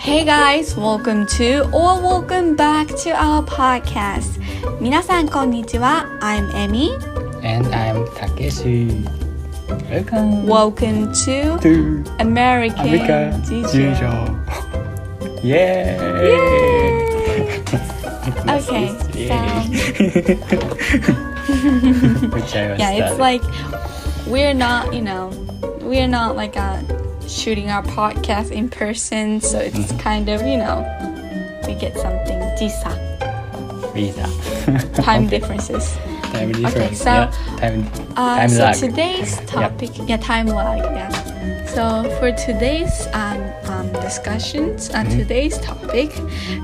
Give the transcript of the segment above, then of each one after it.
Hey guys, welcome to or welcome back to our podcast. 皆さんこんにちは。I'm Emmy. And I'm Takeshi. Welcome Welcome to to American America Jijo. Jijo. Yay! Okay, Which I was Yeah, it's sad. like we're not, you know, we're not like uh, shooting our podcast in person, so it's Mm-hmm. kind of, you know, we get something jisa visa. time Okay. differences. Time difference. so, yeah. Time, Uh, time so lag. today's topic, yeah. time lag, yeah. So for today's um, um, discussions, uh, Mhm. today's topic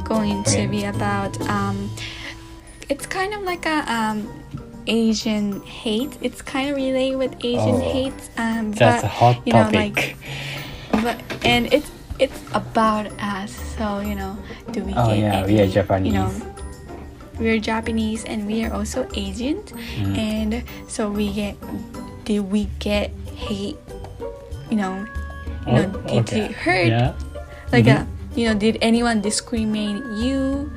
going to Okay. be about um, it's kind of like a um, Asian hate. It's kind of related with Asian Oh, hate, um, That's but a hot you know, topic. like, but and it's it's about us. So you know, do we oh get yeah, any, we are Japanese. You know, we're Japanese and we are also Asian, Mm. and so we get did we get hate? You know, you know, Oh, did okay. you hurt? Yeah. Like, Mhm. uh, you know, did anyone discriminate you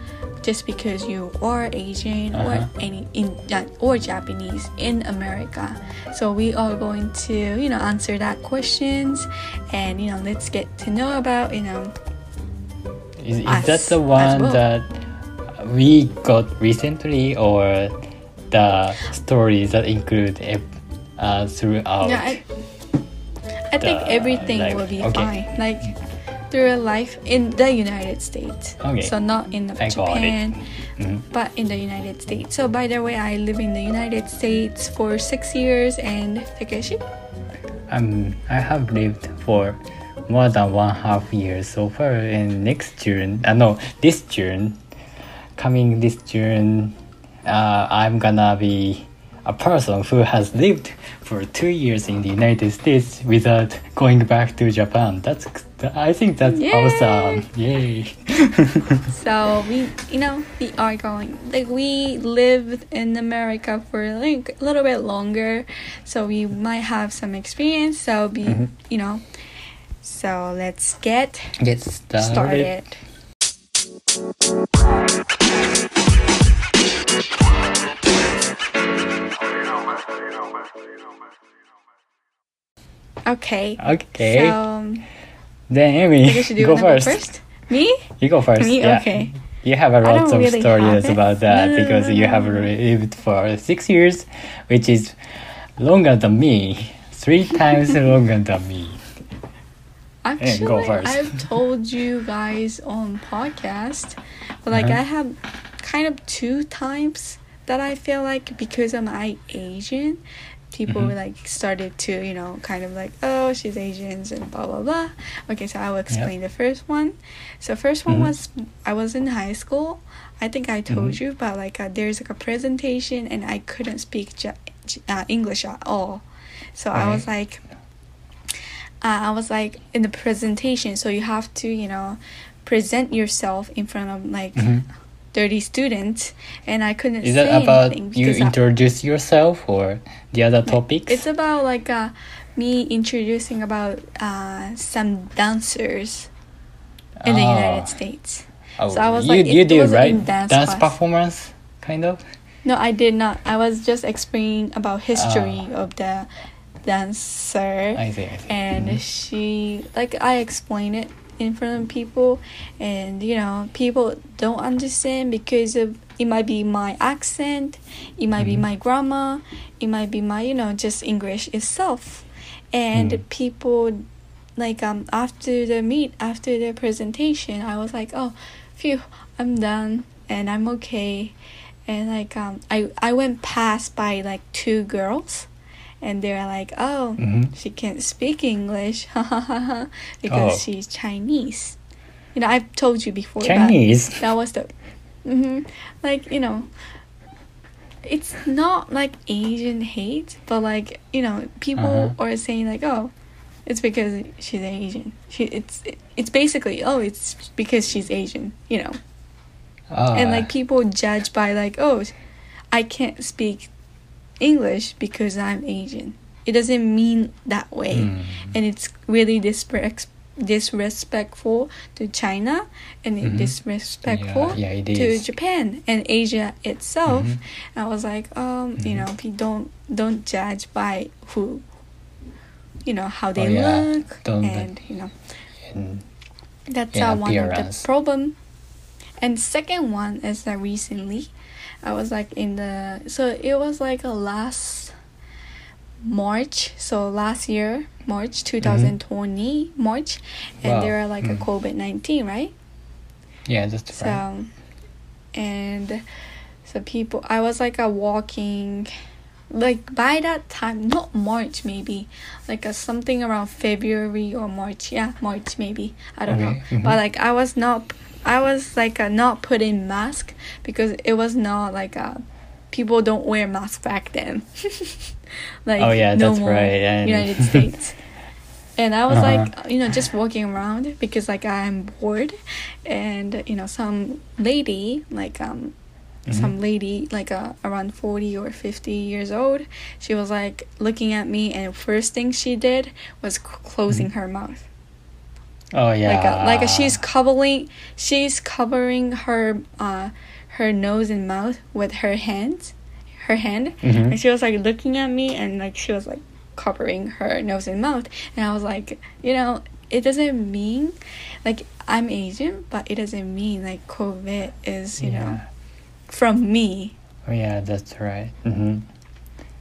just because you are Asian or Uh-huh. any in uh, or Japanese in America? So we are going to, you know, answer that questions, and you know, let's get to know about, you know, Is, is us that the one well. that we got recently, or the stories that include uh, throughout? yeah. I, I think everything life. will be Okay. fine. Like through life in the United States. Okay. So not in the I got it. Japan. Mhm. but in the United States. So by the way, I live in the United States for six years and Takeshi. Um, I have lived for more than one half years so far. And next June, uh, no, this June, coming this June, uh, I'm gonna be a person who has lived for two years in the United States without going back to Japan. That's, I think that's Yay! awesome. Yay! So we, you know, we are going like we lived in America for like a little bit longer, so we might have some experience. So be, Mhm. you know, so let's get Get started. started. Okay. Okay. So then Amy, you go first. go first? Me? You go first. Me? Yeah. Okay. You have a lot of really stories about that No, no, because no, you have lived for six years, which is longer than me. Three times longer than me. Actually, go first. I've told you guys on podcast, but like Uh-huh. I have kind of two times that I feel like because I'm I Asian, people Mhm. like started to you know kind of like oh she's asians and blah blah blah. Okay, so I will explain the first one. So first one Mhm. was I was in high school. I think I told Mhm. you, but like uh, there's like a presentation and I couldn't speak uh, English at all. So I was like, uh, I was like in the presentation, so you have to, you know, present yourself in front of like Mhm. 30 students, and I couldn't Is that about you because I- introduce yourself or the other topics? it's about like uh, me introducing about uh, some dancers in the Ah. United States. Oh, so I was you, like, you did right dance dance performance kind of. No, I did not. I was just explaining about history Ah. of the dancer. I see. I see. and Mhm. she like i explain it in front of people and you know people don't understand because of it might be my accent it might be Mhm. my grammar it might be my you know just english itself and Mm. people like um after the meet after the presentation i was like oh phew i'm done and i'm okay and like um i i went past by like two girls and they're like oh Mhm. she can't speak English because Oh. she's Chinese. You know, I've told you before Chinese. that that was the, hmm like you know, it's not like Asian hate, but like you know, people Uh-huh. are saying like, oh, it's because she's Asian. She it's it's basically oh, it's because she's Asian. You know, Ah, and like people judge by like oh, I can't speak English because I'm Asian. It doesn't mean that way, mm. and it's really disper- disrespectful to China and Mhm. disrespectful Yeah, yeah, to is. Japan and Asia itself. Mhm. I was like, um, you Mhm. know, pe- don't don't judge by who, you know, how they Oh, yeah. look, Don't- and you know, And that's uh, one of the problem. And second one is that recently, I was like in the so it was like a last March, so last year March two March, and Wow. there are like a Mm. COVID nineteen, right? yeah, that's So, right. and so people, I was like a walking, like by that time, not March maybe, like a something around February or March. Yeah, March maybe. I don't know. Okay, mhm. But like I was not, I was like a not putting mask because it was not like a. People don't wear mask back then. like Oh, yeah, no that's more right, and- United States. And I was Uh-huh. like, you know, just walking around because like I'm bored, and you know, some lady like um, Mhm. some lady like uh, around forty or fifty years old, she was like looking at me, and first thing she did was c- closing her mouth, Oh yeah. like a, like a, she's covering she's covering her uh her nose and mouth with her hands, her hand, Mhm. and she was like looking at me and like she was like covering her nose and mouth and i was like you know it doesn't mean like i'm asian but it doesn't mean like covid is you yeah. know from me Oh yeah, that's right. hmm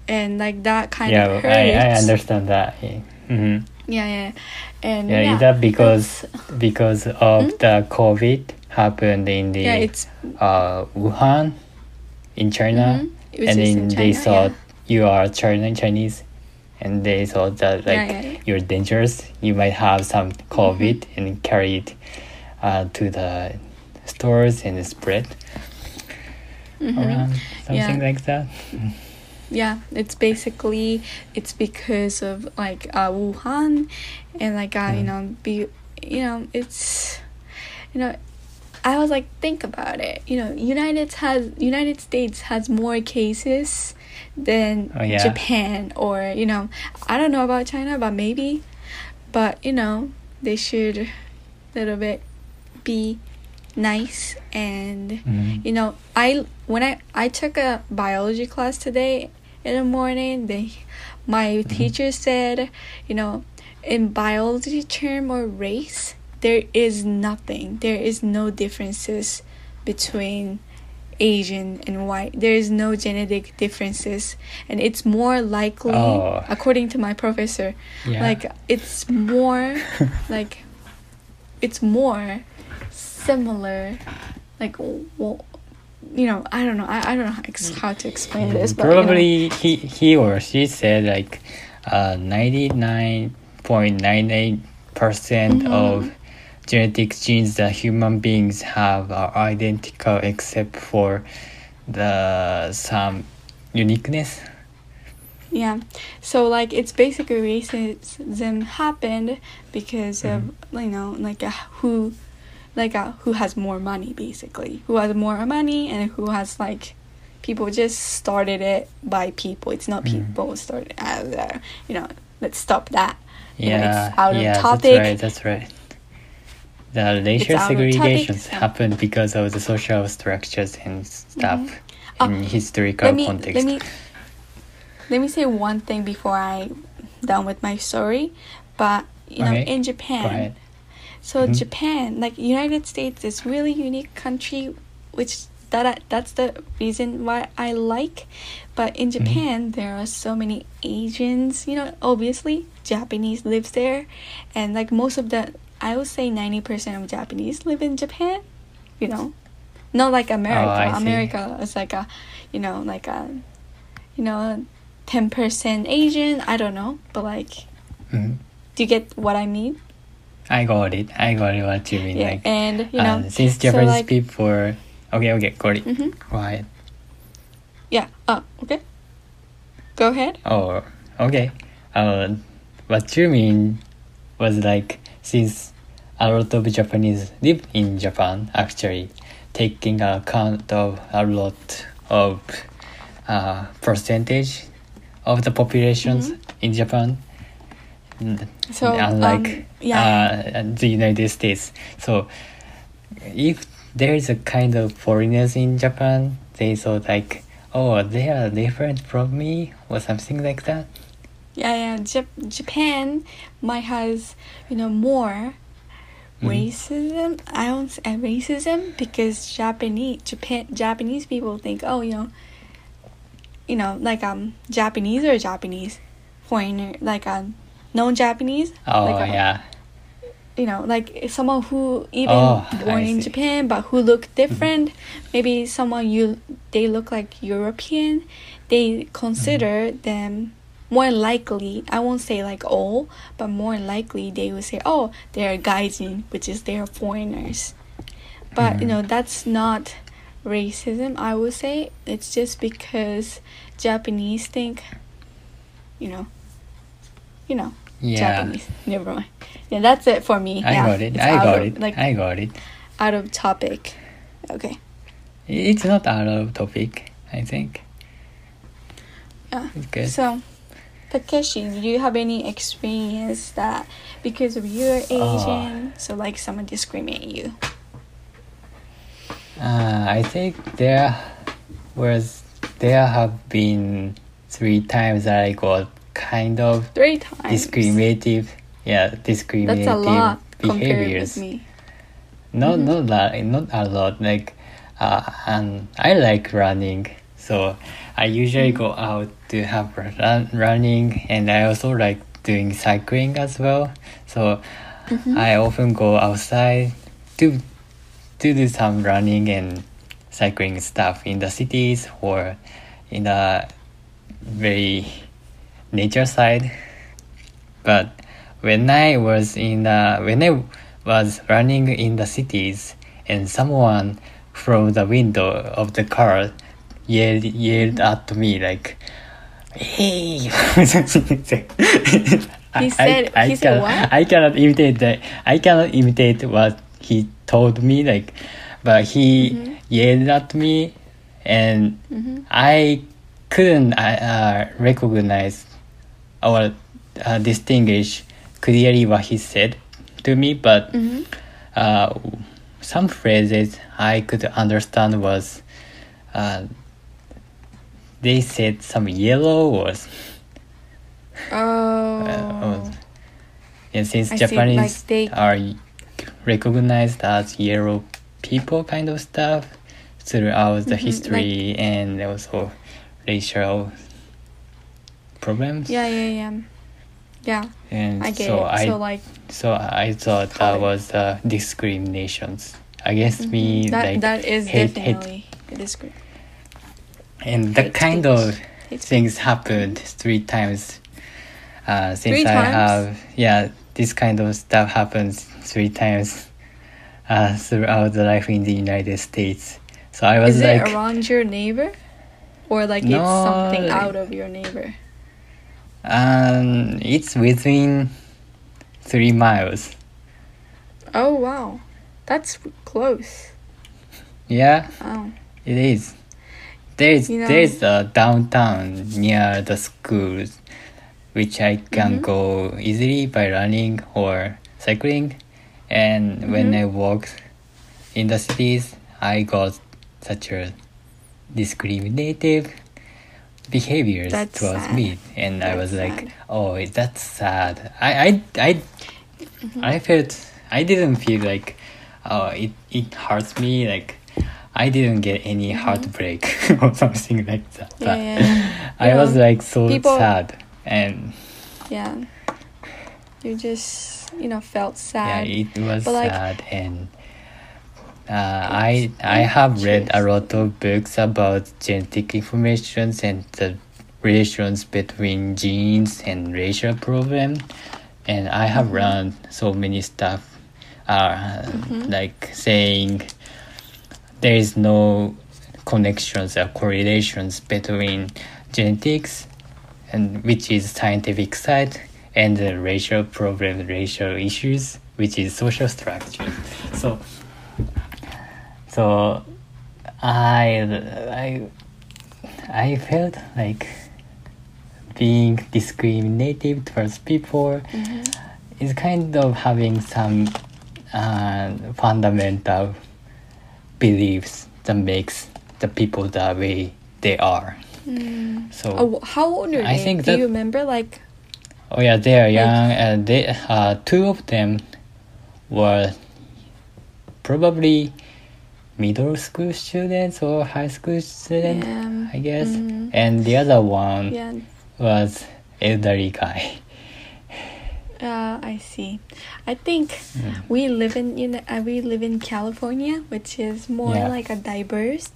and like that kind Yeah, of hurts I, I understand that. hmm yeah yeah and Yeah, yeah, is that because because of Hmm? the COVID happened in the yeah it's uh, Wuhan in China, Mhm. It was and then in they thought yeah. you are China Chinese, and they thought that like you're dangerous. You might have some COVID and carry it uh, to the stores and spread Mhm. around something like that. yeah it's basically it's because of like uh wuhan and like uh you know be you know it's you know i was like think about it you know united has united states has more cases than Oh, yeah. japan or you know i don't know about china but maybe but you know they should a little bit be nice and Mhm. you know i when i i took a biology class today in the morning they my mm-hmm. teacher said you know in biology term or race there is nothing there is no differences between asian and white there is no genetic differences and it's more likely Oh. according to my professor Yeah. like it's more like it's more similar like well you know i don't know i, I don't know how, ex- how to explain this but you know. Probably he he or she said like uh ninety nine point nine eight percent Mhm. of genetic genes that human beings have are identical except for the some uniqueness. yeah so like it's basically racism happened because of you know like uh, who like uh, who has more money basically who has more money and who has like people just started it by people it's not Mhm. people started as uh, you know let's stop that Yeah, it's out of yeah, topic. that's right. That's right. The racial of segregations happened because of the social structures and stuff Oh, in historical let me context. let me let me say one thing before I done with my story. But you know, Okay, in Japan. So Mhm. Japan, like United States, is really unique country, which that I, that's the reason why I like. But in Mm-hmm. Japan, there are so many Asians. You know, obviously Japanese lives there, and like most of the, I would say ninety percent of Japanese live in Japan. You know, not like America. Oh, America is like a, you know, like a, you know, ten percent Asian. I don't know, but like, Mhm. do you get what I mean? I got it. I got it. What you mean? Yeah, like, and you know, uh, since so, Japanese like- people. Okay, okay, got it. Mhm. Go ahead. Yeah. Oh, okay. Go ahead. Oh, okay. Uh, what you mean was like since a lot of Japanese live in Japan, actually taking account of a lot of uh, percentage of the populations Mhm. in Japan. So, unlike um, yeah. uh, the United States. So if there is a kind of foreigners in Japan, they thought like, oh, they are different from me or something like that. Yeah, yeah. Jap- Japan might has you know more Mhm. racism. I don't say racism because Japanese Japan Japanese people think oh you know you know like um Japanese or Japanese foreigner like um non Japanese Oh like, uh, yeah, you know like someone who even Oh, born in. Japan but who look different maybe someone you they look like European they consider Mm-hmm. them more likely I won't say like all but more likely they will say oh they're gaijin which is they're foreigners but you Mhm. know that's not racism I would say it's just because Japanese think you know you know yeah. Japanese. Never mind. Yeah, that's it for me. I yeah, got it. it's I got of, it. Like I got it. out of topic. Okay. It's not out of topic. I think. Yeah. Good. So, Takeshi, do you have any experience that because of you're Oh. Asian, so like someone discriminate you? Uh, I think there was there have been three times that I got kind of Three times. discriminative yeah That's discriminative a lot behaviors with me. no Mhm. not that not a lot like uh and i like running so i usually go out to have run, running and i also like doing cycling as well so Mhm. i often go outside to to do some running and cycling stuff in the cities or in the very nature side but when I was in the when I was running in the cities and someone from the window of the car yelled yelled at me like hey He said- he said cannot, what? I cannot imitate that I cannot imitate what he told me like but he Mhm. yelled at me and Mhm. I couldn't uh, recognize or uh, distinguish clearly what he said to me, but Mhm. uh, some phrases I could understand was uh, they said some yellow or Oh. uh, and since I see, Japanese like they- are recognized as yellow people kind of stuff throughout the Mhm, history and also racial problems yeah, yeah, yeah. Yeah, and I get so it. I so like so I thought that was uh, discriminations against me mhm, that like that is hate- definitely a discri- and that hate kind speech. of hate things happened three times uh, since Three I times? have yeah this kind of stuff happens three times uh, throughout the life in the United States so I was Is like it around your neighbor, or like it's something out of your neighbor? Um, it's within three miles Oh wow, that's close. yeah Oh, It is. There's You know- there's a downtown near the schools, which I can Mhm. go easily by running or cycling, and when Mhm. I walk in the cities, I got such a discriminative behaviors That's towards sad. me, and I That's was like, sad. oh, that's sad. I I I Mm-hmm. I felt I didn't feel like oh it it hurts me like I didn't get any heartbreak or something like that. Mm-hmm. Yeah, But yeah. I was like so people- sad and yeah. You just you know felt sad yeah it was But, like, sad and uh, I I have read a lot of books about genetic information and the relations between genes and racial problem and I have Mm-hmm. learned so many stuff uh, Mhm. like saying there is no connections or correlations between genetics and which is scientific side and the racial problem racial issues which is social structure so so i i i felt like being discriminative towards people Mhm. is kind of having some uh, fundamental beliefs that makes the people the way they are. Mm. So Oh, how old are I they? think Do that- you remember? Like, Oh yeah, they are young, and they uh, two of them were probably middle school students or high school student, Yeah, I guess, mhm. and the other one yeah, was elderly guy. uh, I see. I think Mm. we live in you know uh, we live in California, which is more Yeah. like a diverse.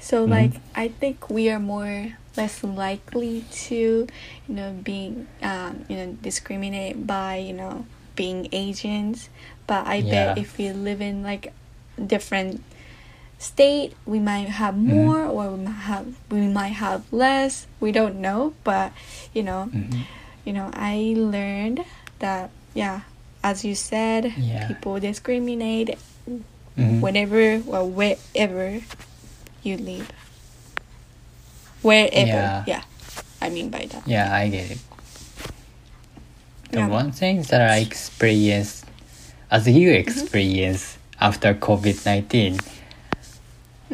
So Mhm. like I think we are more less likely to you know being um, you know discriminated by you know being Asians. But I bet if we live in like different state, we might have Mhm. more or we might have we might have less. We don't know, but you know Mhm. you know, I learned that, yeah, as you said, Yeah. people discriminate Mhm. whenever or wherever you live. Wherever, Yeah. yeah. I mean by that. Yeah, I get it. The Yeah. one thing that I experienced, as you experience after COVID nineteen,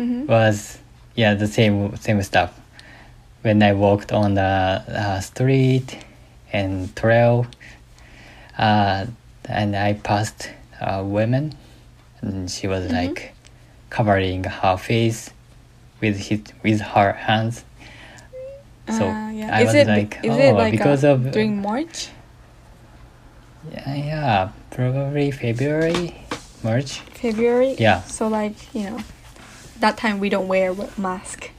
Mm-hmm. was yeah the same same stuff. When I walked on the uh, street and trail, uh, and I passed a woman, and she was Mhm. like covering her face with his with her hands. So uh, yeah. I is was it like, is oh, it like because uh, of during March? yeah, yeah, probably February, March. February? Yeah. So like, you know, that time we don't wear mask.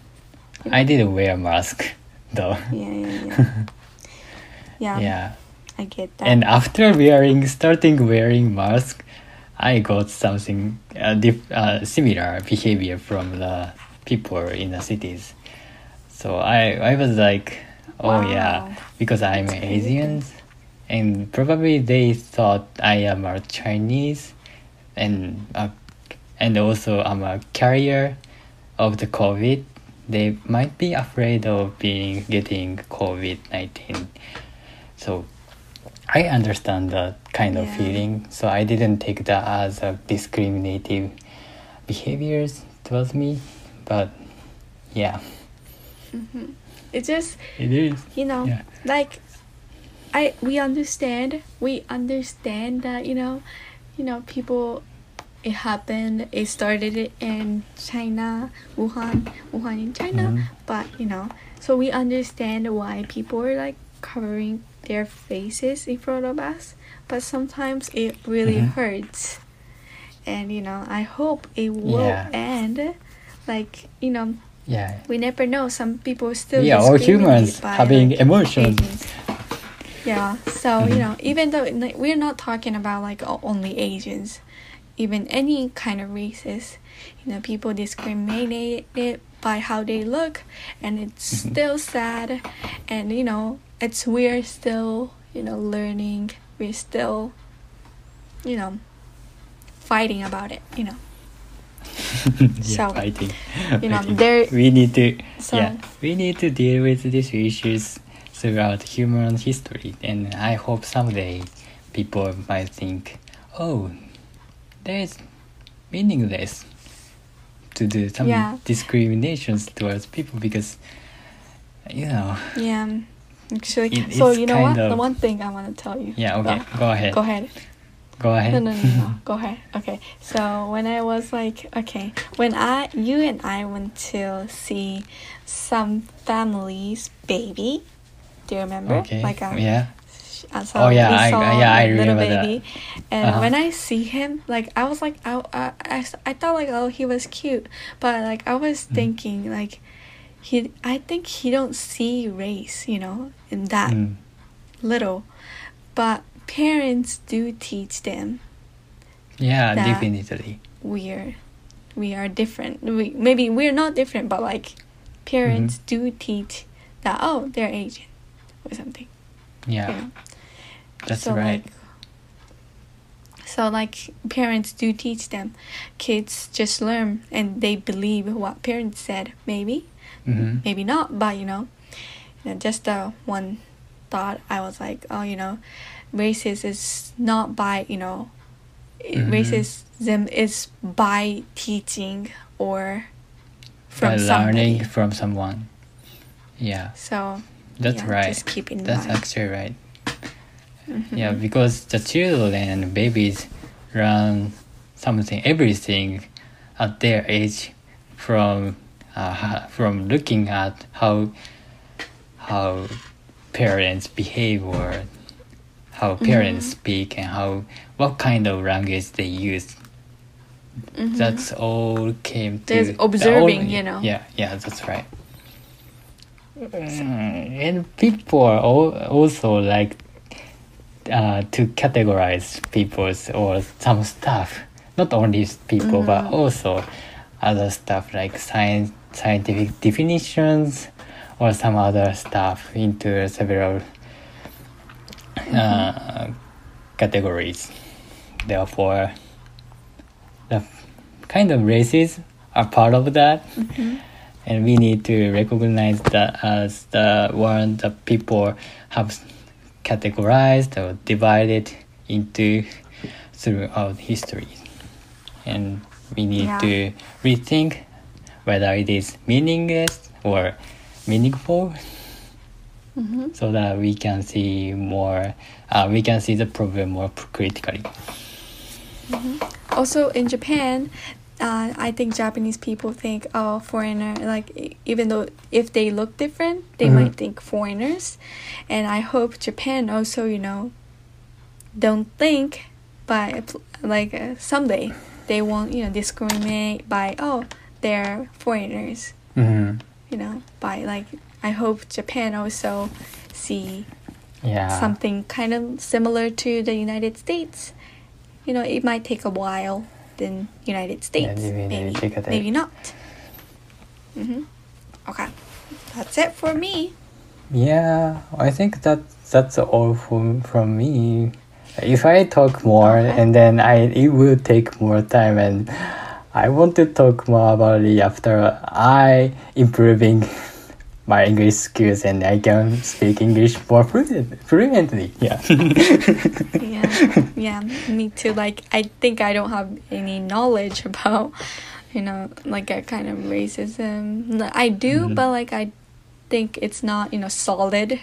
I didn't wear mask though. Yeah, yeah, yeah. yeah. yeah. I get that. And after wearing, starting wearing mask, I got something uh, dif- uh, similar behavior from the people in the cities. So I, I was like, oh Wow. yeah, because I'm That's. Asian, and probably they thought I am a Chinese, and uh, and also I'm a carrier of the COVID. They might be afraid of being getting COVID nineteen. So I understand that kind of Yeah. feeling. So I didn't take that as a discriminative behaviors towards me. But yeah, Mhm. It's just it is. you know Yeah. like i we understand we understand that you know you know people it happened it started in china wuhan wuhan in china Mhm. but you know so we understand why people are like covering their faces in front of us but sometimes it really Mhm. hurts and you know i hope it will Yeah. end like you know Yeah. we never know. Some people still yeah, all humans having like, emotions. Yeah, so you Mhm. know, even though like, we're not talking about like only Asians, even any kind of races, you know, people discriminated by how they look, and it's Mhm. still sad, and you know, it's we're still you know learning. We're still, you know, fighting about it. You know, yeah, So, fighting. you know, there- we need to so yeah we need to deal with these issues throughout human history, and I hope someday people might think, oh, there's meaningless to do some Yeah. discriminations towards people because you know Yeah, actually. It- so you know what? kind The one thing I want to tell you. yeah okay Oh, go ahead Go ahead. go ahead No, no, no, no. Go ahead. Okay. So when I was like, okay, when I, you and I went to see some family's baby. Do you remember? okay Like a, yeah uh, so Oh, yeah, I- yeah, I a little remember that. baby, and Uh-huh. when I see him, like I was like, I, I, I, I thought like, oh, he was cute, but like I was Mm. thinking like, he, I think he don't see race, you know, in that Mm. little, but parents do teach them yeah definitely we are we are different we maybe we're not different but like parents Mm-hmm. do teach that oh they're asian or something yeah know that's so right like so like parents do teach them kids just learn and they believe what parents said maybe hmm maybe not but you know, you know just uh, one thought I was like, oh, you know, racist is not by you know, Mhm. racism is by teaching or from By somebody. learning from someone. Yeah, So that's yeah, right. Just keep in That's mind. actually right. Mhm. Yeah, because the children and babies learn something, everything at their age from uh, from looking at how how parents behave or how parents Mhm. speak and how what kind of language they use. Mhm. That's all came to There's the observing, you know. Yeah, yeah, that's right. Mm, and people are al- also like uh, to categorize people's or some stuff. Not only people, but Mhm. also other stuff like science, scientific definitions or some other stuff into several uh, categories. Therefore, the kind of races are part of that Mhm. and we need to recognize that as the one that people have categorized or divided into throughout history and we need Yeah. to rethink whether it is meaningless or meaningful Mhm. so that we can see more uh, we can see the problem more critically Also in Japan, uh, I think Japanese people think oh foreigner like even though if they look different, they Mhm. might think foreigners, and I hope Japan also you know don't think by like uh, someday they won't you know discriminate by oh they're foreigners mm-hmm. you know by like I hope Japan also see yeah something kind of similar to the United States. You know, it might take a while than United States. maybe- maybe maybe, take a maybe time. not. hmm Okay, that's it for me. Yeah, I think that that's all from from me. If I talk more, Okay. and then I it will take more time, and I want to talk more about it after I improving my English skills and I can speak English more fluent, fluently. Yeah. Yeah, yeah, me too. Like, I think I don't have any knowledge about, you know, like a kind of racism. I do, Mhm. but like I think it's not, you know, solid.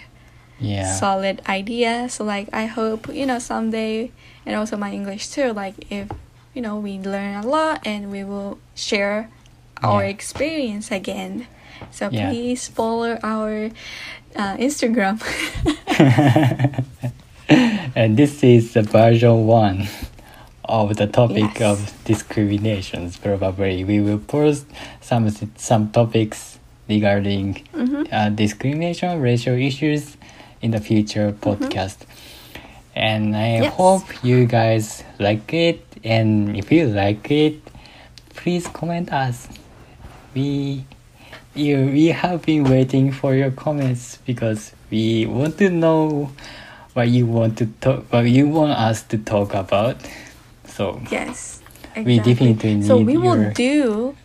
yeah. solid idea. So like I hope you know someday, and also my English too. Like if you know we learn a lot and we will share our Yeah. experience again. So Yeah. please follow our uh, Instagram. and this is the version one of the topic Yes. of discriminations. Probably we will post some some topics regarding Mhm. uh, discrimination, racial issues in the future podcast. And I Yes. hope you guys like it. And if you like it, please comment us. We you we have been waiting for your comments because we want to know what you want to talk what you want us to talk about. So yes. We definitely So need we will do.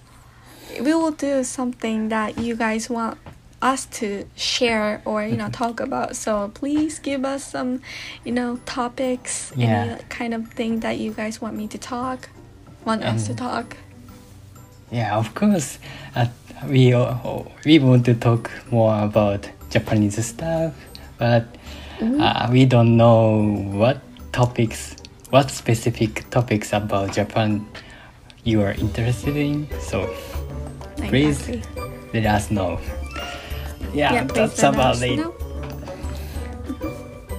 We will do something that you guys want us to share or you know Mm-hmm. talk about. So please give us some, you know, topics, Yeah. any kind of thing that you guys want me to talk, want us to talk. Yeah, of course. Uh, we uh, we want to talk more about Japanese stuff, but Mm-hmm. uh, we don't know what topics, what specific topics about Japan you are interested in. So please Exactly. let us know. Yeah, Yeah, that's about it. know.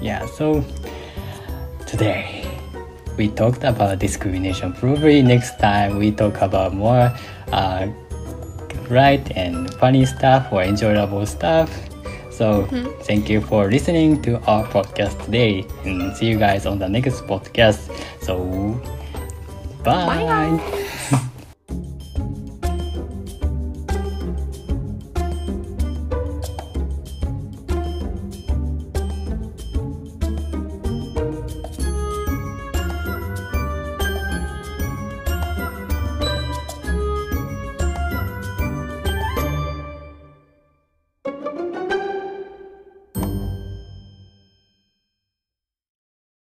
Yeah, so today we talked about discrimination. Probably next time we talk about more uh, right and funny stuff or enjoyable stuff. So mm-hmm. thank you for listening to our podcast today and see you guys on the next podcast. So bye. Bye.